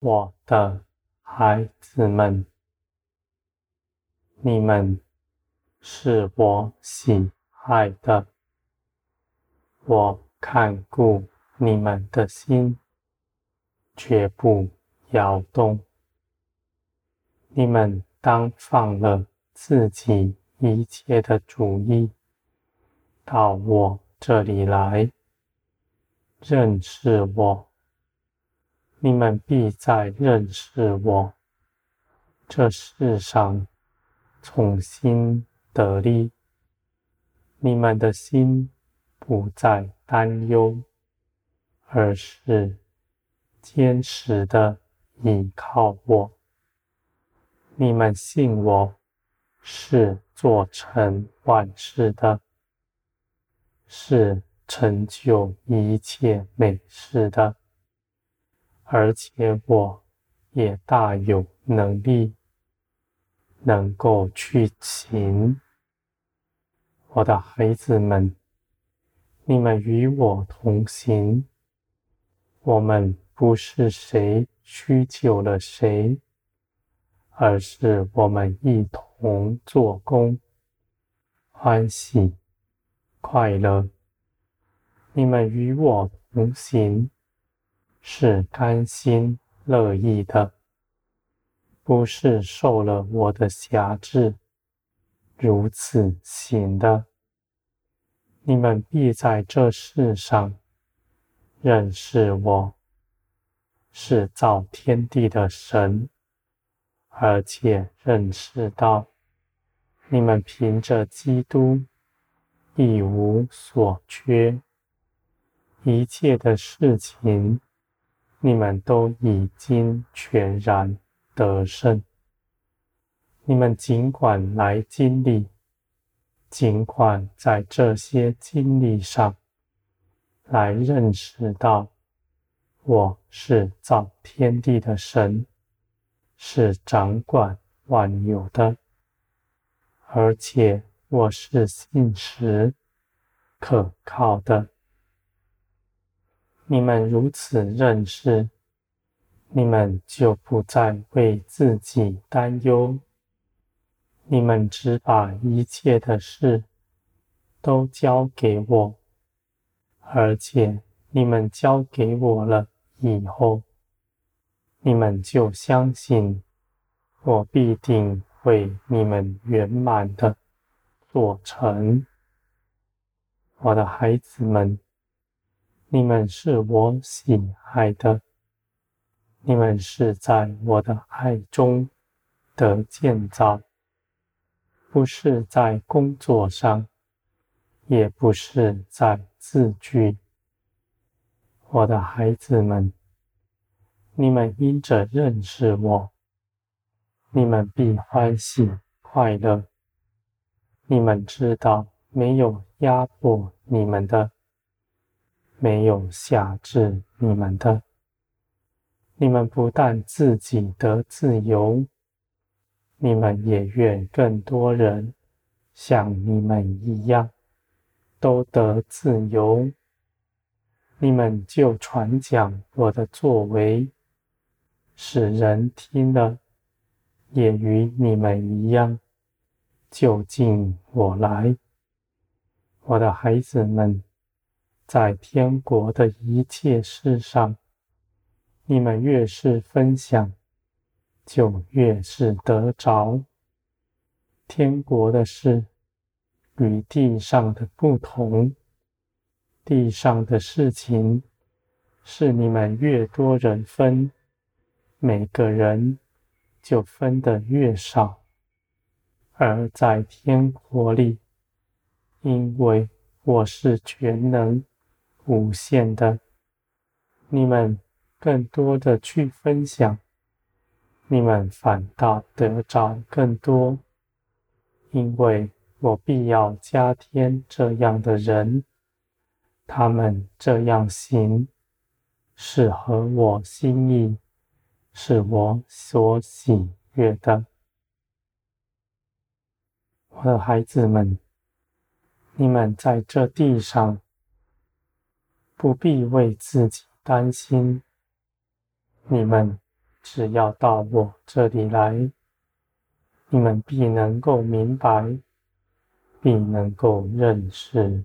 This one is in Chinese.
我的孩子们，你们是我喜爱的，我看顾你们的心，绝不摇动。你们当放了自己一切的主意，到我这里来，认识我。你们必在认识我这世上重新得力。你们的心不再担忧，而是坚实的依靠我。你们信我是做成万事的，是成就一切美事的。而且我也大有能力，能够去行。我的孩子们，你们与我同行。我们不是谁需求了谁，而是我们一同做工，欢喜快乐。你们与我同行。是甘心乐意的，不是受了我的辖制，如此行的。你们必在这世上认识我，是造天地的神，而且认识到你们凭着基督一无所缺，一切的事情。你们都已经全然得胜。你们尽管来经历，尽管在这些经历上来认识到，我是造天地的神，是掌管万有的，而且我是信实可靠的。你们如此认识，你们就不再为自己担忧。你们只把一切的事都交给我，而且你们交给我了以后，你们就相信我必定为你们圆满的做成。我的孩子们。你们是我喜爱的，你们是在我的爱中得建造，不是在工作上，也不是在字句。我的孩子们，你们因着认识我，你们必欢喜快乐。你们知道，没有压迫你们的。没有挟制你们的，你们不但自己得自由，你们也愿更多人像你们一样都得自由。你们就传讲我的作为，使人听了也与你们一样就近我来，我的孩子们。在天国的一切事上，你们越是分享，就越是得着。天国的事与地上的不同，地上的事情是你们越多人分，每个人就分得越少；而在天国里，因为我是全能。无限的，你们更多的去分享，你们反倒得着更多，因为我必要加添这样的人，他们这样行是合我心意，是我所喜悦的。我的孩子们，你们在这地上。不必为自己担心，你们只要到我这里来，你们必能够明白，必能够认识。